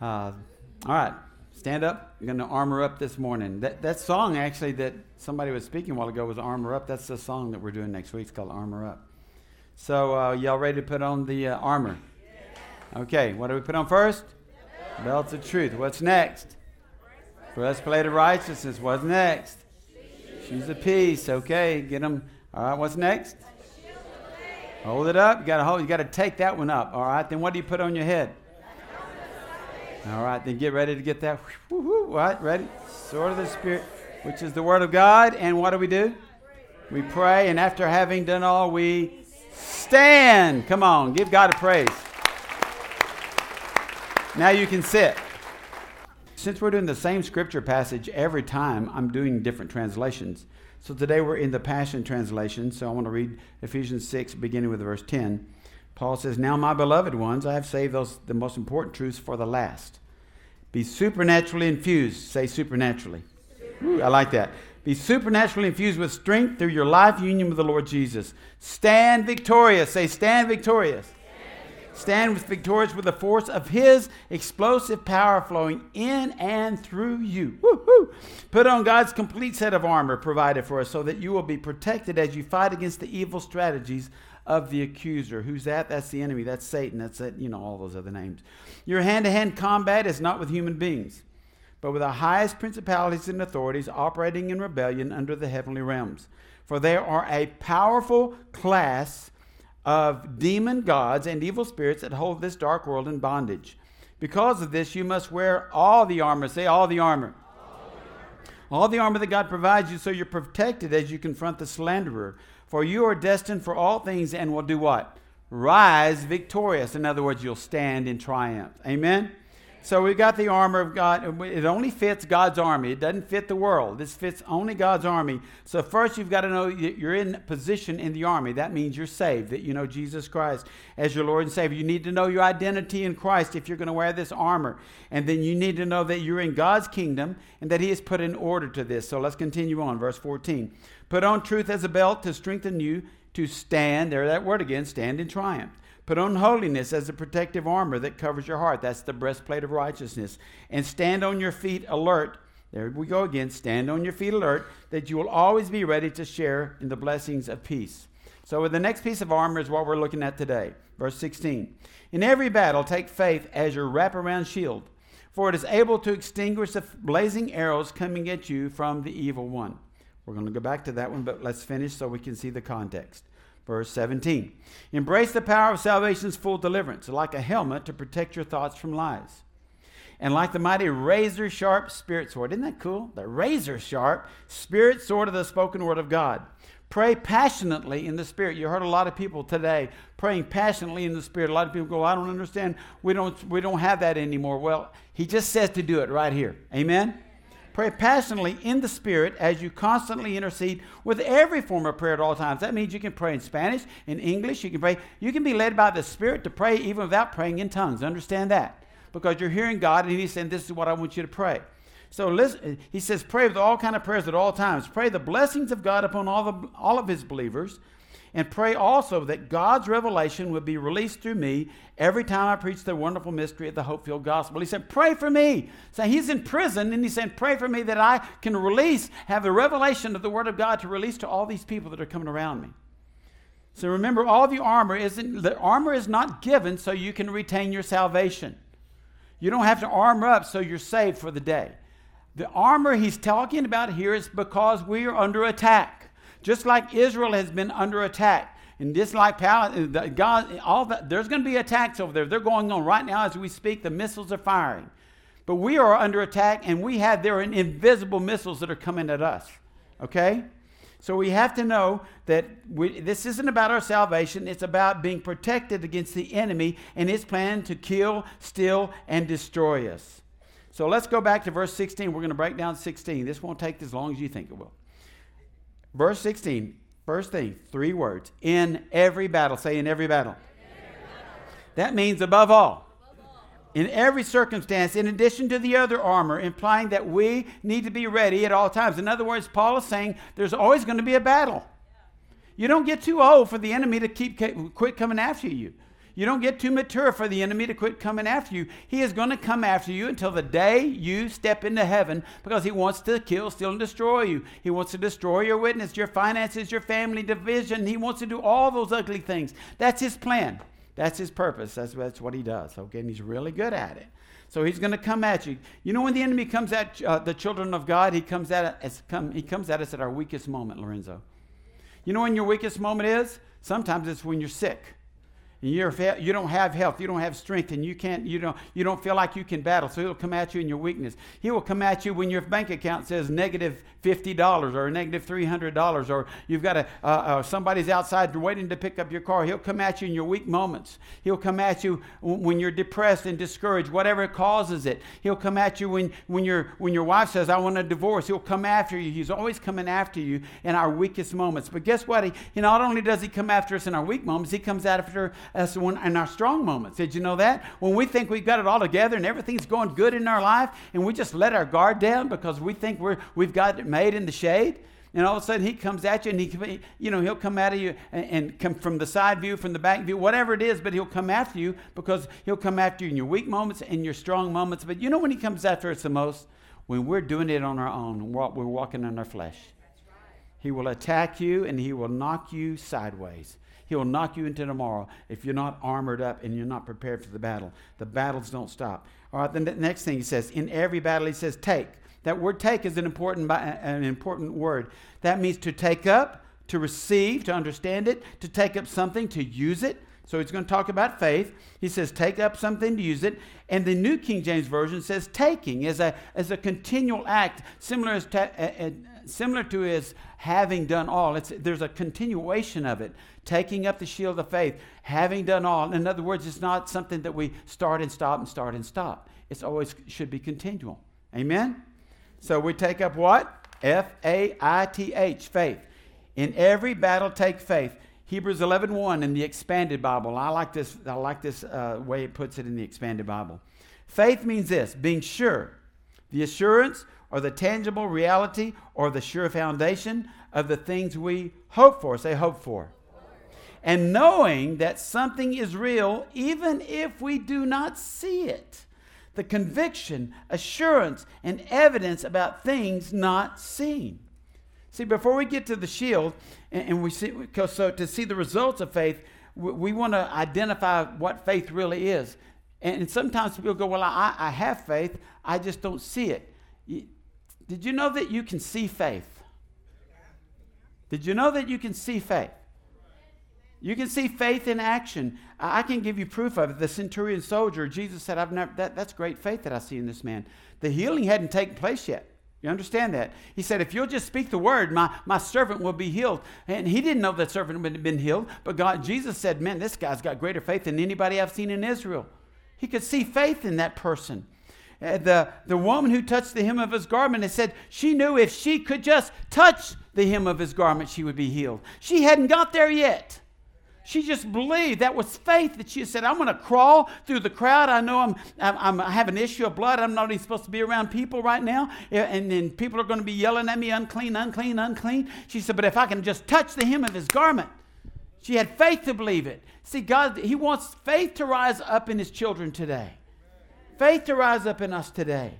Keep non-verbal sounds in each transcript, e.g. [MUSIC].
Uh, all right, stand up. You're going to armor up this morning. That, that song, actually, that somebody was speaking a while ago was Armor Up. That's the song that we're doing next week. It's called Armor Up. So, uh, y'all ready to put on the uh, armor? Okay, what do we put on first? Belts of truth. What's next? Breastplate of righteousness. What's next? Shoes of peace. Okay, get them. All right, what's next? Hold it up. You got to hold. You got to take that one up. All right. Then what do you put on your head? All right. Then get ready to get that. Woo-hoo. Ready? Sword of the Spirit, which is the Word of God. And what do we do? We pray. And after having done all, we stand. Come on. Give God a praise. Now you can sit. Since we're doing the same scripture passage every time, I'm doing different translations. So today we're in the Passion Translation. So I want to read Ephesians 6, beginning with verse 10. Paul says, Now, my beloved ones, I have saved those the most important truths for the last. Be supernaturally infused. Say supernaturally. Ooh, I like that. Be supernaturally infused with strength through your life union with the Lord Jesus. Stand victorious. Say, stand victorious. Stand with victorious with the force of His explosive power flowing in and through you. Woo-hoo. Put on God's complete set of armor provided for us so that you will be protected as you fight against the evil strategies of the accuser. Who's that? That's the enemy. That's Satan. That's it. You know all those other names. Your hand-to-hand combat is not with human beings, but with the highest principalities and authorities operating in rebellion under the heavenly realms. For there are a powerful class of demon gods and evil spirits that hold this dark world in bondage. Because of this, you must wear all the armor. Say, all the armor. All the armor that God provides you so you're protected as you confront the slanderer. For you are destined for all things and will do what? Rise victorious. In other words, you'll stand in triumph. Amen? So we've got the armor of God. It only fits God's army. It doesn't fit the world. This fits only God's army. So first you've got to know you're in position in the army. That means you're saved, that you know Jesus Christ as your Lord and Savior. You need to know your identity in Christ if you're going to wear this armor. And then you need to know that you're in God's kingdom and that He has put an order to this. So let's continue on. Verse 14. Put on truth as a belt to strengthen you to stand. There, that word again, stand in triumph. Put on holiness as a protective armor that covers your heart. That's the breastplate of righteousness. And stand on your feet alert. There we go again. Stand on your feet alert that you will always be ready to share in the blessings of peace. So, the next piece of armor is what we're looking at today. Verse 16. In every battle, take faith as your wraparound shield, for it is able to extinguish the blazing arrows coming at you from the evil one. We're going to go back to that one, but let's finish so we can see the context. Verse 17. Embrace the power of salvation's full deliverance, like a helmet to protect your thoughts from lies. And like the mighty razor sharp spirit sword. Isn't that cool? The razor sharp spirit sword of the spoken word of God. Pray passionately in the Spirit. You heard a lot of people today praying passionately in the Spirit. A lot of people go, I don't understand. We don't, we don't have that anymore. Well, he just says to do it right here. Amen? Pray passionately in the Spirit as you constantly intercede with every form of prayer at all times. That means you can pray in Spanish, in English, you can pray. You can be led by the Spirit to pray even without praying in tongues. Understand that? Because you're hearing God and He's saying, This is what I want you to pray. So listen, he says, pray with all kind of prayers at all times. Pray the blessings of God upon all, the, all of his believers and pray also that God's revelation would be released through me every time I preach the wonderful mystery of the hope filled gospel. He said, Pray for me. So he's in prison, and he said, Pray for me that I can release, have the revelation of the Word of God to release to all these people that are coming around me. So remember, all the armor isn't, the armor is not given so you can retain your salvation. You don't have to armor up so you're saved for the day. The armor he's talking about here is because we are under attack. Just like Israel has been under attack. And just like Palestine, uh, God, all that, there's going to be attacks over there. They're going on right now as we speak. The missiles are firing. But we are under attack, and we have there are invisible missiles that are coming at us. Okay? So we have to know that we, this isn't about our salvation. It's about being protected against the enemy and his plan to kill, steal, and destroy us. So let's go back to verse 16. We're going to break down 16. This won't take as long as you think it will. Verse 16, first thing, three words. In every battle. Say, in every battle. That means above all. In every circumstance, in addition to the other armor, implying that we need to be ready at all times. In other words, Paul is saying there's always going to be a battle. You don't get too old for the enemy to keep quit coming after you. You don't get too mature for the enemy to quit coming after you. He is going to come after you until the day you step into heaven because he wants to kill, steal, and destroy you. He wants to destroy your witness, your finances, your family division. He wants to do all those ugly things. That's his plan. That's his purpose. That's, that's what he does. Okay, and he's really good at it. So he's going to come at you. You know, when the enemy comes at uh, the children of God, he comes at us. Come, he comes at us at our weakest moment, Lorenzo. You know when your weakest moment is? Sometimes it's when you're sick you're, you don't have health, you don't have strength, and you can't, you don't, you don't feel like you can battle. So he'll come at you in your weakness. He will come at you when your bank account says negative fifty dollars or negative three hundred dollars, or you've got a uh, uh, somebody's outside waiting to pick up your car. He'll come at you in your weak moments. He'll come at you when you're depressed and discouraged, whatever causes it. He'll come at you when when your when your wife says, "I want a divorce." He'll come after you. He's always coming after you in our weakest moments. But guess what? He, he not only does he come after us in our weak moments, he comes after us when, in our strong moments. Did you know that? When we think we've got it all together and everything's going good in our life, and we just let our guard down because we think we're, we've got it made in the shade, and all of a sudden he comes at you and he, you know, he'll come at you and, and, come from the side view, from the back view, whatever it is, but he'll come after you because he'll come after you in your weak moments and your strong moments. But you know when he comes after us the most? When we're doing it on our own, and we're walking in our flesh. He will attack you and he will knock you sideways. He will knock you into tomorrow if you're not armored up and you're not prepared for the battle. The battles don't stop. All right, the next thing he says, in every battle, he says, take. That word take is an important, an important word. That means to take up, to receive, to understand it, to take up something, to use it. So he's going to talk about faith. He says, take up something to use it. And the New King James Version says, taking is a, as a continual act, similar, as ta- uh, uh, similar to his having done all. It's, there's a continuation of it taking up the shield of faith, having done all. In other words, it's not something that we start and stop and start and stop. It's always should be continual. Amen? So we take up what? F A I T H, faith. In every battle, take faith. Hebrews 11 1 in the expanded Bible. I like this, I like this uh, way it puts it in the expanded Bible. Faith means this being sure, the assurance or the tangible reality or the sure foundation of the things we hope for. Say, hope for and knowing that something is real even if we do not see it. The conviction, assurance, and evidence about things not seen. See, before we get to the shield, and, and we see, so to see the results of faith, we, we want to identify what faith really is. And, sometimes people go, Well, I, I have faith, I just don't see it. Did you know that you can see faith? Did you know that you can see faith? You can see faith in action. I can give you proof of it. The centurion soldier, Jesus said, I've never, that, that's great faith that I see in this man. The healing hadn't taken place yet. You understand that? He said, If you'll just speak the word, my, my servant will be healed. And he didn't know that servant had been healed, but God, Jesus said, Man, this guy's got greater faith than anybody I've seen in Israel. He could see faith in that person. Uh, the, the woman who touched the hem of his garment and said she knew if she could just touch the hem of his garment, she would be healed. She hadn't got there yet. She just believed. That was faith that she said, I'm going to crawl through the crowd. I know I'm, I'm, i have an issue of blood. I'm not even supposed to be around people right now. And then people are going to be yelling at me, unclean, unclean, unclean. She said, But if I can just touch the hem of his garment, she had faith to believe it. See, God, He wants faith to rise up in His children today. Faith to rise up in us today.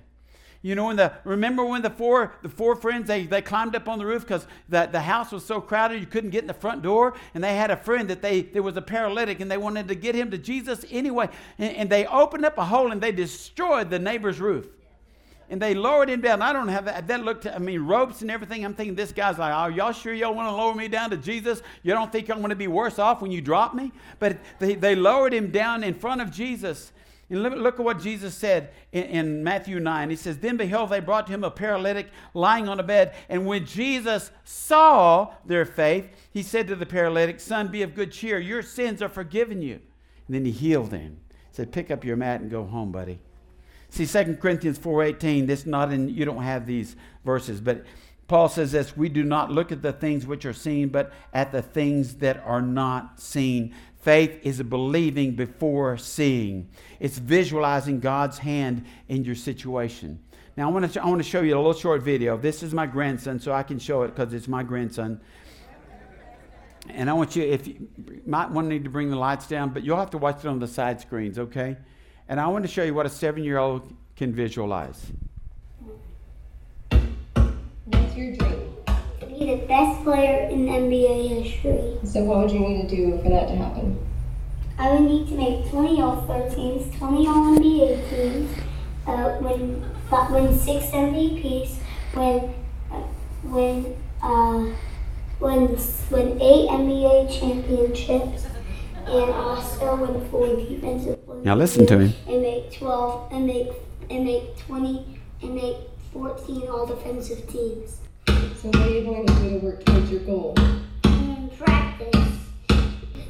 You know, when the remember when the four the four friends they, they climbed up on the roof because the, the house was so crowded you couldn't get in the front door, and they had a friend that they there was a paralytic and they wanted to get him to Jesus anyway, and, and they opened up a hole and they destroyed the neighbor's roof. And they lowered him down. I don't have that. That looked, I mean, ropes and everything. I'm thinking this guy's like, are y'all sure y'all want to lower me down to Jesus? You don't think I'm going to be worse off when you drop me? But they, they lowered him down in front of Jesus. And look, look at what Jesus said in, in, Matthew 9. He says, Then behold, they brought to him a paralytic lying on a bed. And when Jesus saw their faith, he said to the paralytic, Son, be of good cheer. Your sins are forgiven you. And then he healed him. He said, Pick up your mat and go home, buddy. See, 2 Corinthians 4.18, this not in, you don't have these verses, but Paul says this, we do not look at the things which are seen, but at the things that are not seen. Faith is believing before seeing. It's visualizing God's hand in your situation. Now, I want to, I want to show you a little short video. This is my grandson, so I can show it because it's my grandson. And I want you, if you might want to need to bring the lights down, but you'll have to watch it on the side screens, okay? And I want to show you what a seven year old can visualize. What's your dream? To be the best player in NBA history. So, what would you need to do for that to happen? I would need to make 20 All Star teams, 20 All NBA teams, uh, win, win six MVPs, win, uh, win, uh, win, win eight NBA championships, and also win four defensive players. Now listen to him. And make 12, and make, and make 20, and make 14 All Defensive teams. So, what are you going to do to work towards your goal? And practice.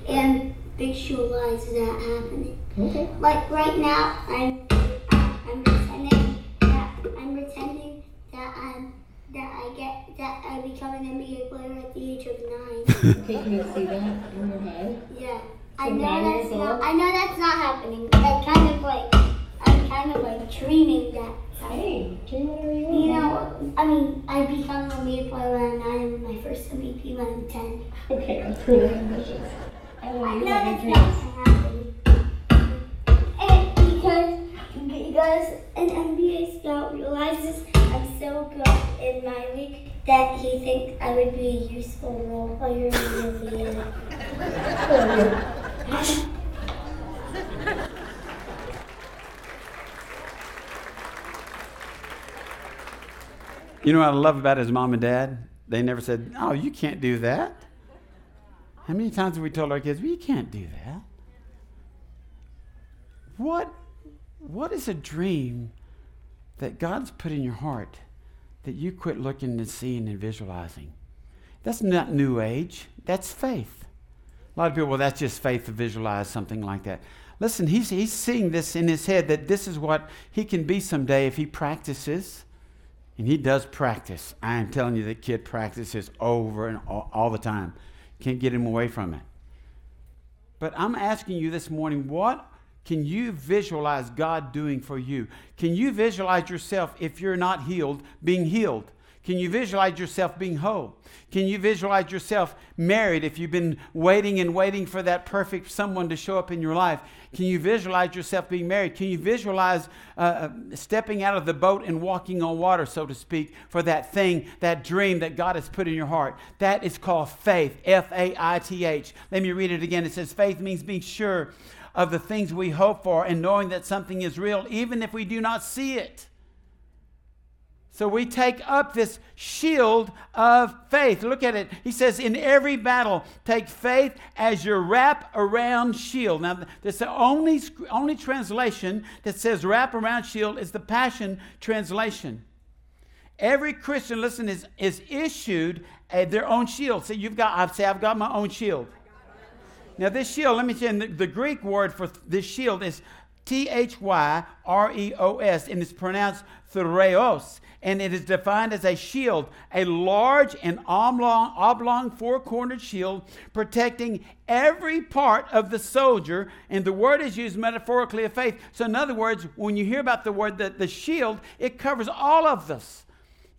And visualize that happening. Okay. Like right now, I'm I'm pretending that I'm pretending that I'm that I get that I become an NBA player at the age of nine. [LAUGHS] Okay, can you see that in your head? yeah, I know that's not. I know that's not happening. I'm kind of like I'm kind of like dreaming that. Hey, dream whatever you want. You know, I mean, I become a NBA player when I'm nine and my first MVP when I'm ten. Okay, that's really ambitious. I I know that's not dreams. gonna happen. And eh, because because an NBA scout realizes I'm so good in my league that he thinks I would be a useful role player in the NBA. [LAUGHS] You know what I love about his mom and dad? They never said, Oh, you can't do that. How many times have we told our kids, you can't do that? What, what is a dream that God's put in your heart that you quit looking and seeing and visualizing? That's not new age, that's faith. A lot of people, well, that's just faith to visualize something like that. Listen, he's, he's seeing this in his head that this is what he can be someday if he practices. And he does practice. I am telling you, that kid practices over and all, all the time. Can't get him away from it. But I'm asking you this morning, what can you visualize God doing for you? Can you visualize yourself, if you're not healed, being healed? Can you visualize yourself being whole? Can you visualize yourself married if you've been waiting and waiting for that perfect someone to show up in your life? Can you visualize yourself being married? Can you visualize uh, uh, stepping out of the boat and walking on water, so to speak, for that thing, that dream that God has put in your heart? That is called faith, F A I T H. Let me read it again. It says, faith means being sure of the things we hope for and knowing that something is real, even if we do not see it. So we take up this shield of faith. Look at it. He says, in every battle, take faith as your wrap around shield. Now, that's the only, only translation that says wrap around shield is the Passion Translation. Every Christian, listen, is, is issued a, their own shield. So you've got, I say, I've got my own shield. Now, this shield, let me tell you, the, the Greek word for this shield is T H Y R E O S, and it's pronounced thureos, and it is defined as a shield, a large and oblong, oblong four cornered shield protecting every part of the soldier. And the word is used metaphorically of faith. So, in other words, when you hear about the word the, the shield, it covers all of us.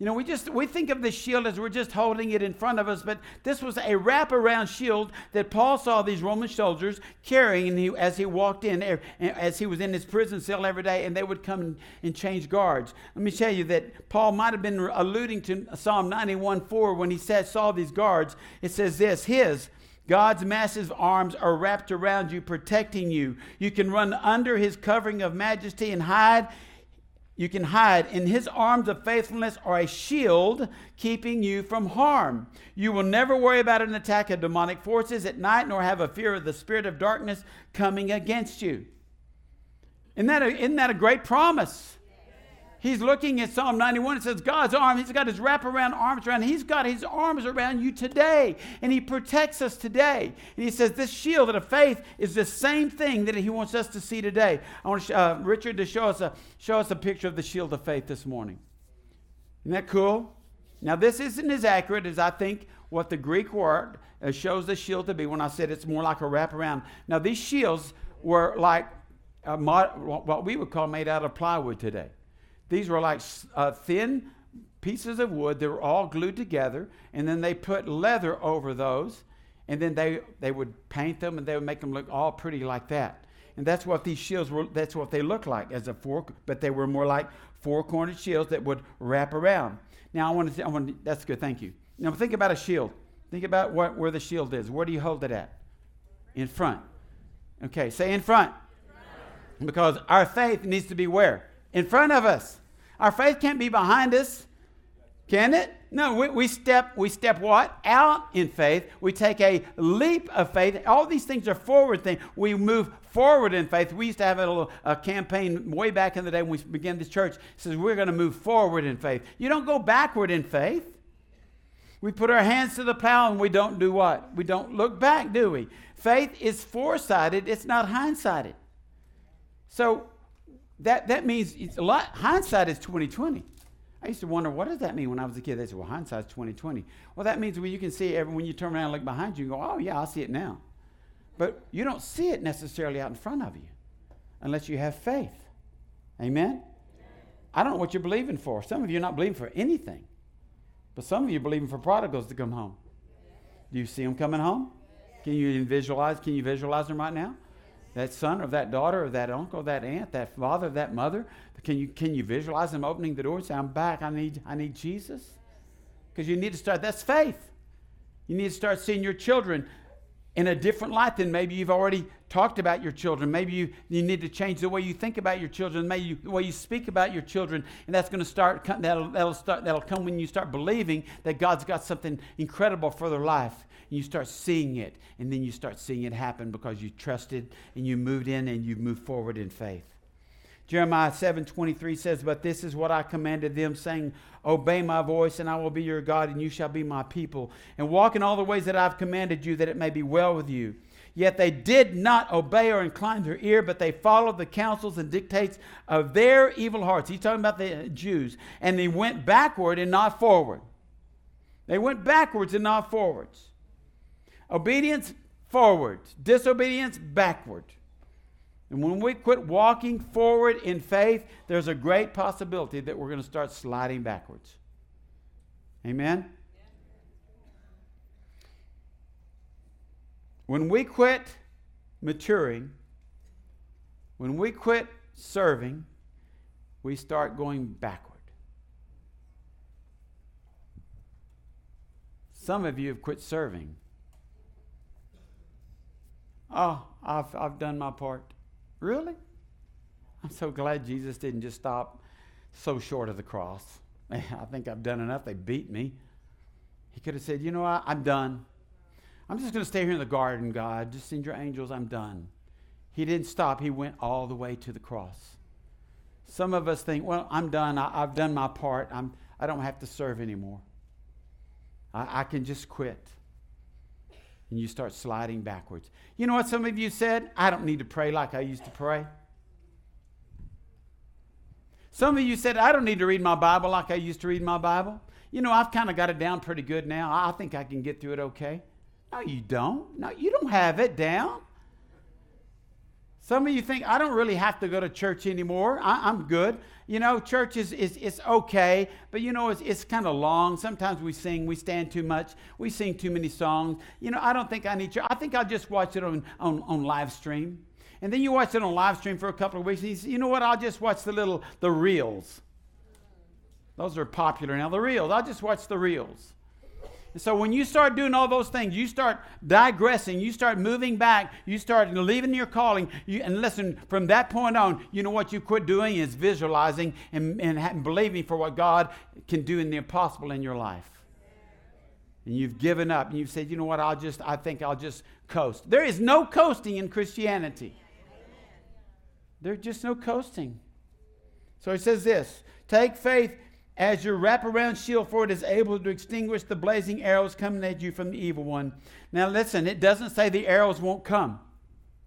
You know, we just we think of the shield as we're just holding it in front of us, but this was a wraparound shield that Paul saw these Roman soldiers carrying as he walked in, eh, as he was in his prison cell every day, and they would come and change guards. Let me tell you that Paul might have been alluding to Psalm 91 4 when he said, saw these guards. It says this His, God's massive arms are wrapped around you, protecting you. You can run under his covering of majesty and hide you can hide. In his arms of faithfulness are a shield keeping you from harm. You will never worry about an attack of demonic forces at night, nor have a fear of the spirit of darkness coming against you. Isn't that a, isn't that a great promise? He's looking at Psalm 91. It says, God's arm, He's got His wraparound arms around. He's got His arms around you today, and He protects us today. And He says, This shield of faith is the same thing that He wants us to see today. I want uh, Richard to show us, a, show us a picture of the shield of faith this morning. Isn't that cool? Now, this isn't as accurate as I think what the Greek word uh, shows the shield to be when I said it's more like a wraparound. Now, these shields were like uh, mod- what we would call made out of plywood today. These were like uh, thin pieces of wood. They were all glued together, and then they put leather over those. and then they, they would paint them and they would make them look all pretty like that. And that's what these shields were, that's what they looked like as a four, but they were more like four cornered shields that would wrap around. Now, I want to, I want to, that's good, thank you. Now, think about a shield. Think about what, where the shield is. Where do you hold it at? In front. Okay, say in front. Because our faith needs to be where? In front of us. Our faith can't be behind us. Can it? No, we, we step, we step what? Out in faith. We take a leap of faith. All these things are forward things. We move forward in faith. We used to have a little a campaign way back in the day when we began this church. It says we're going to move forward in faith. You don't go backward in faith. We put our hands to the plow and we don't do what? We don't look back, do we? Faith is foresighted, it's not hindsighted. So that, that means it's a lot hindsight is 2020. I used to wonder, what does that mean when I was a kid? They said, well, hindsight's 2020. Well, that means when you can see every, when you turn around and look behind you and go, oh, yeah, I see it now. But you don't see it necessarily out in front of you unless you have faith. Amen? I don't know what you're believing for. Some of you are not believing for anything. But some of you are believing for prodigals to come home. Do you see them coming home? Can you visualize? Can you visualize them right now? That son or that daughter or that uncle, that aunt, that father, that mother. Can you can you visualize them opening the door and say, "I'm back. I need I need Jesus." Because you need to start. That's faith. You need to start seeing your children in a different light than maybe you've already talked about your children. Maybe you, you need to change the way you think about your children, maybe you, the way you speak about your children, and that's going to start that'll, that'll start that'll come when you start believing that God's got something incredible for their life. And you start seeing it, and then you start seeing it happen because you trusted and you moved in and you moved forward in faith. Jeremiah 7 23 says, But this is what I commanded them, saying, Obey my voice, and I will be your God, and you shall be my people. And walk in all the ways that I've commanded you, that it may be well with you. Yet they did not obey or incline their ear, but they followed the counsels and dictates of their evil hearts. He's talking about the Jews. And they went backward and not forward. They went backwards and not forwards. Obedience, forward. Disobedience, backward. And when we quit walking forward in faith, there's a great possibility that we're going to start sliding backwards. Amen? When we quit maturing, when we quit serving, we start going backward. Some of you have quit serving. Oh, I've, I've done my part. Really? I'm so glad Jesus didn't just stop so short of the cross. [LAUGHS] I think I've done enough. They beat me. He could have said, You know what? I'm done. I'm just going to stay here in the garden, God. Just send your angels. I'm done. He didn't stop. He went all the way to the cross. Some of us think, Well, I'm done. I, have done my part. I'm, I don't have to serve anymore. I, I can just quit and you start sliding backwards. You know what some of you said? I don't need to pray like I used to pray. Some of you said, I don't need to read my Bible like I used to read my Bible. You know, I've kind of got it down pretty good now. I think I can get through it okay. No, you don't. No, you don't have it down. Some of you think, I don't really have to go to church anymore. I, am good. You know, church is, is, okay, but you know, it's, it's kind of long. Sometimes we sing, we stand too much, we sing too many songs. You know, I don't think I need church. I think I'll just watch it on, on, on live stream. And then you watch it on live stream for a couple of weeks, and you say, you know what, I'll just watch the little, the reels. Those are popular now, the reels. I'll just watch the reels. And so when you start doing all those things, you start digressing, you start moving back, you start leaving your calling. You, and listen, from that point on, you know what you quit doing is visualizing and, and believing for what God can do in the impossible in your life. And you've given up and you've said, you know what, I'll just, I think I'll just coast. There is no coasting in Christianity. There's just no coasting. So he says this take faith as your wraparound shield, for it is able to extinguish the blazing arrows coming at you from the evil one. Now, listen, it doesn't say the arrows won't come,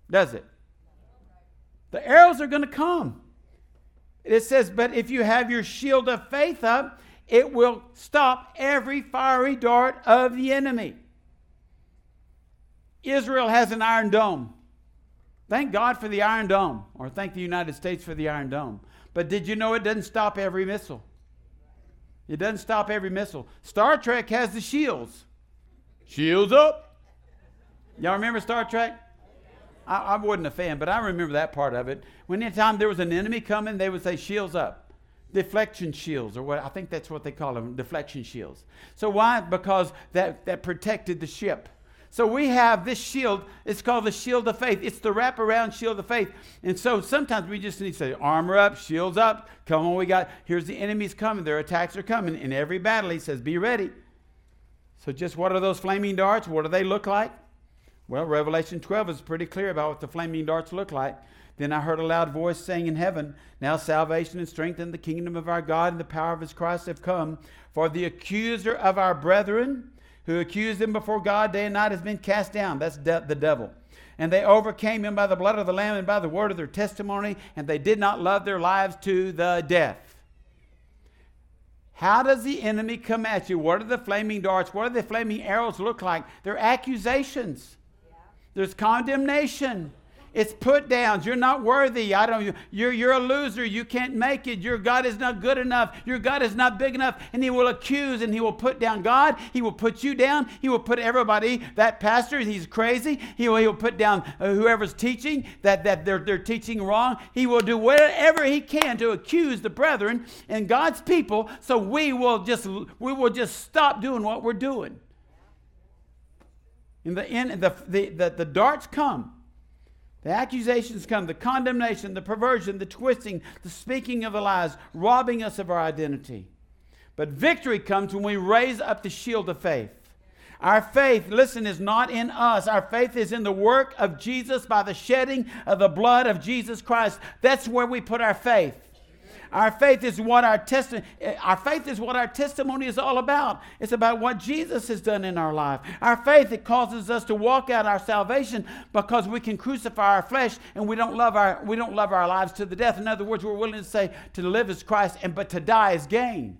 does it? The arrows are going to come. It says, but if you have your shield of faith up, it will stop every fiery dart of the enemy. Israel has an iron dome. Thank God for the iron dome, or thank the United States for the iron dome. But did you know it doesn't stop every missile? It doesn't stop every missile. Star Trek has the shields. Shields up. Y'all remember Star Trek? I, I wasn't a fan, but I remember that part of it. When anytime there was an enemy coming, they would say, shields up. Deflection shields, or what I think that's what they call them, deflection shields. So why? Because that, that protected the ship. So we have this shield. It's called the shield of faith. It's the wraparound shield of faith. And so sometimes we just need to say, armor up, shields up. Come on, we got, here's the enemies coming. Their attacks are coming. In every battle, he says, be ready. So just what are those flaming darts? What do they look like? Well, Revelation 12 is pretty clear about what the flaming darts look like. Then I heard a loud voice saying in heaven, Now salvation and strength and the kingdom of our God and the power of his Christ have come. For the accuser of our brethren, who accused them before God day and night has been cast down. That's de- the devil. And they overcame him by the blood of the Lamb and by the word of their testimony, and they did not love their lives to the death. How does the enemy come at you? What are the flaming darts? What do the flaming arrows look like? They're accusations. There's condemnation. It's put downs. You're not worthy. I don't. You're you're a loser. You can't make it. Your God is not good enough. Your God is not big enough. And He will accuse and He will put down God. He will put you down. He will put everybody. That pastor, he's crazy. He will. He will put down uh, whoever's teaching that that they're they're teaching wrong. He will do whatever he can to accuse the brethren and God's people. So we will just we will just stop doing what we're doing. In the end, the, the, the, the darts come. The accusations come, the condemnation, the perversion, the twisting, the speaking of the lies, robbing us of our identity. But victory comes when we raise up the shield of faith. Our faith, listen, is not in us. Our faith is in the work of Jesus by the shedding of the blood of Jesus Christ. That's where we put our faith. Our faith is what our testimony our faith is what our testimony is all about. It's about what Jesus has done in our life. Our faith it causes us to walk out our salvation because we can crucify our flesh and we don't love our we don't love our lives to the death. In other words, we're willing to say to live as Christ and but to die is gain.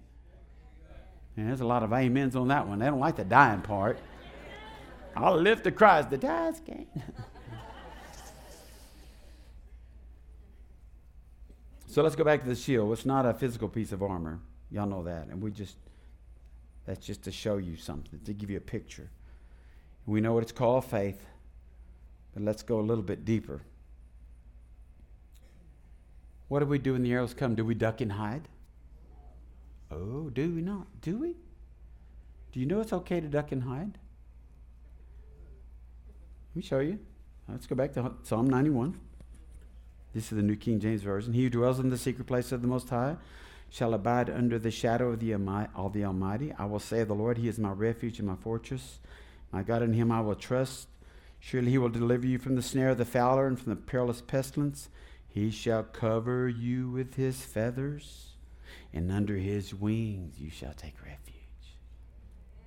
There's a lot of amens on that one. They don't like the dying part. I'll live to Christ. The die is gain. [LAUGHS] So let's go back to the shield. It's not a physical piece of armor. Y'all know that. And we just, that's just to show you something, to give you a picture. We know what it's called faith, but let's go a little bit deeper. What do we do when the arrows come? Do we duck and hide? Oh, do we not? Do we? Do you know it's okay to duck and hide? Let me show you. Let's go back to Psalm 91. This is the New King James Version. He who dwells in the secret place of the Most High shall abide under the shadow of the, of the Almighty. I will say of the Lord, He is my refuge and my fortress. My God, in Him I will trust. Surely He will deliver you from the snare of the fowler and from the perilous pestilence. He shall cover you with His feathers, and under His wings you shall take refuge.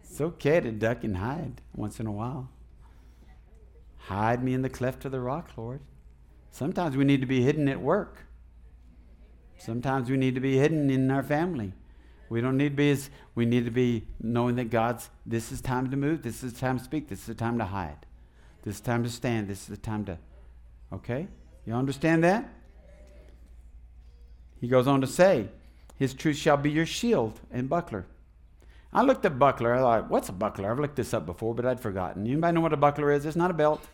It's okay to duck and hide once in a while. Hide me in the cleft of the rock, Lord. Sometimes we need to be hidden at work. Sometimes we need to be hidden in our family. We don't need to be as, we need to be knowing that God's, this is time to move, this is time to speak, this is the time to hide, this is time to stand, this is the time to, okay? You understand that? He goes on to say, His truth shall be your shield and buckler. I looked at buckler. I thought, what's a buckler? I've looked this up before, but I'd forgotten. Anybody know what a buckler is? It's not a belt.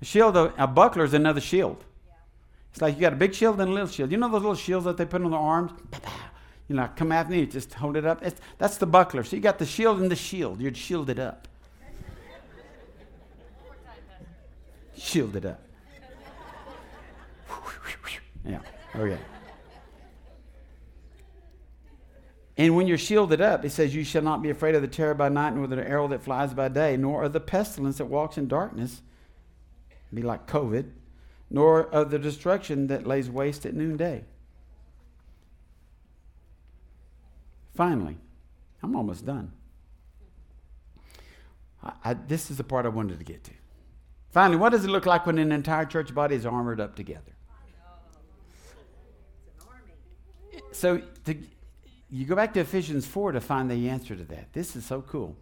A shield, a, buckler is another shield. It's like you got a big shield and a little shield. You know those little shields that they put on their arms? You know, come at me, just hold it up. It's, that's the buckler. So you got the shield and the shield. You're shielded up. shielded up. [LAUGHS] yeah. Okay. And when you're shielded up, it says, You shall not be afraid of the terror by night, nor of the arrow that flies by day, nor of the pestilence that walks in darkness, be like COVID, nor of the destruction that lays waste at noonday. Finally, I'm almost done. I, I, this is the part I wanted to get to. Finally, what does it look like when an entire church body is armored up together? So to, you go back to Ephesians 4 to find the answer to that. This is so cool.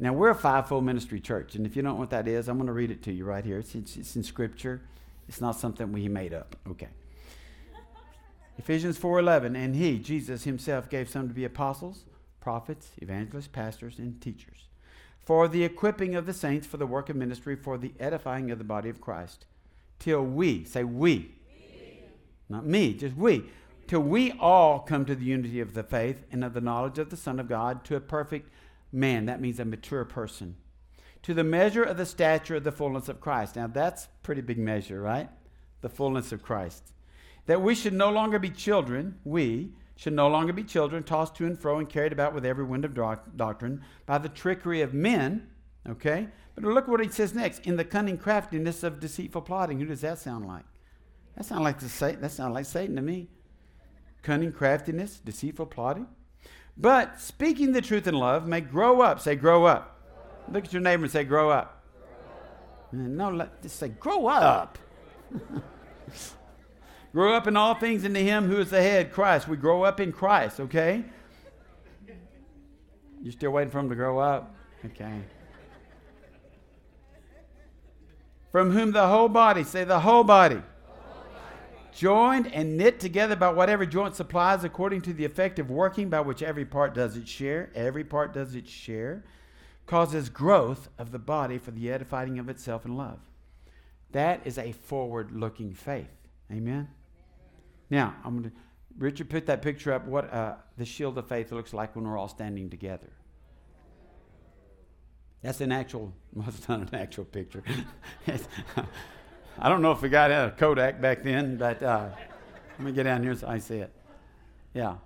Now, we're a fivefold ministry church, and if you don't know what that is, I'm going to read it to you right here. It's, it's, it's in Scripture. It's not something we made up. Okay. Ephesians 4:11, and he, Jesus himself, gave some to be apostles, prophets, evangelists, pastors, and teachers for the equipping of the saints for the work of ministry, for the edifying of the body of Christ. Till we, say we, not me, just we, till we all come to the unity of the faith and of the knowledge of the Son of God, to a perfect man. That means a mature person. To the measure of the stature of the fullness of Christ. Now, that's pretty big measure, right? The fullness of Christ. That we should no longer be children, we should no longer be children, tossed to and fro and carried about with every wind of doc- doctrine by the trickery of men. Okay? But look what he says next. In the cunning craftiness of deceitful plotting. Who does that sound like? That sounds like the. That sounds like Satan to me. Cunning craftiness, deceitful plotting. But speaking the truth in love may grow up. Say, grow up. Look at your neighbor and say, grow up. No, let, just say, grow up. [LAUGHS] grow up in all things into Him who is the head, Christ. We grow up in Christ, okay? You're still waiting for Him to grow up? Okay. From whom the whole body, say the whole body, joined and knit together by whatever joint supplies according to the effective working by which every part does its share, every part does its share, causes growth of the body for the edifying of itself in love. That is a forward looking faith. Amen? Now, I'm going to, Richard, put that picture up what uh, the shield of faith looks like when we're all standing together. That's an actual, [LAUGHS] well, it's not an actual picture. [LAUGHS] I don't know if we got a Kodak back then, but uh, let me get down here so I see it. Yeah.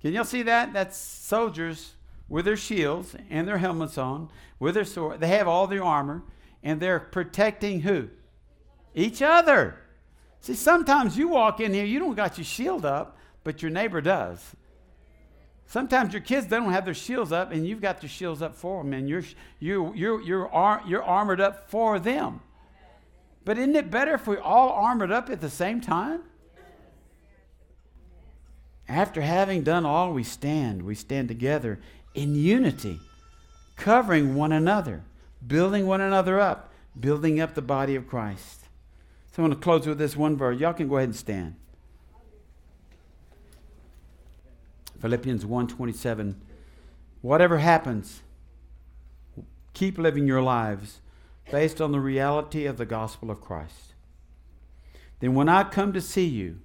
Can y'all see that? That's soldiers with their shields and their helmets on, with their sword. They have all their armor, and they're protecting who? Each other. See, sometimes you walk in here, you don't got your shield up, but your neighbor does. Sometimes your kids they don't have their shields up, and you've got your shields up for them, and you're, you're, you're, you're, ar- you're armored up for them. But isn't it better if we're all armored up at the same time? After having done all, we stand. We stand together in unity, covering one another, building one another up, building up the body of Christ. So I want to close with this one verse. Y'all can go ahead and stand. Philippians 1:27 Whatever happens keep living your lives based on the reality of the gospel of Christ. Then when I come to see you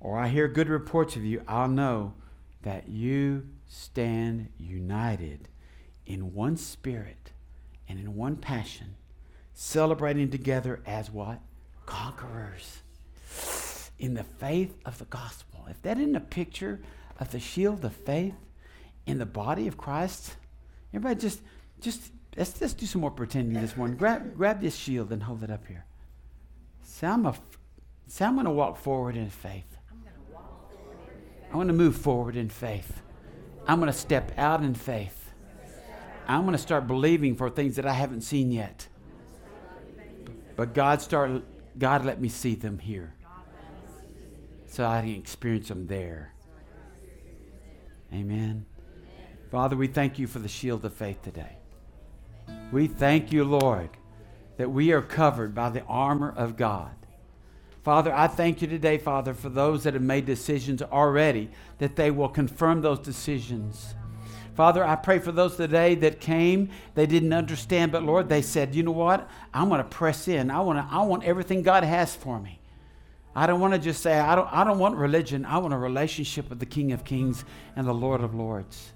or I hear good reports of you, I'll know that you stand united in one spirit and in one passion, celebrating together as what? Conquerors in the faith of the gospel. If that isn't a picture of the shield of faith in the body of Christ, everybody just just let's let's do some more pretending this morning. Grab grab this shield and hold it up here. Say I'm a say I'm gonna walk forward in faith. I'm going to move forward in faith. I'm going to step out in faith. I'm going to start believing for things that I haven't seen yet. But God start God let me see them here. So I can experience them there. Amen. Father, we thank you for the shield of faith today. We thank you, Lord, that we are covered by the armor of God. Father, I thank you today, Father, for those that have made decisions already, that they will confirm those decisions. Father, I pray for those today that came, they didn't understand, but Lord, they said, you know what? I'm going to press in. I want to, I want everything God has for me. I don't want to just say, I don't, I don't want religion. I want a relationship with the King of Kings and the Lord of Lords.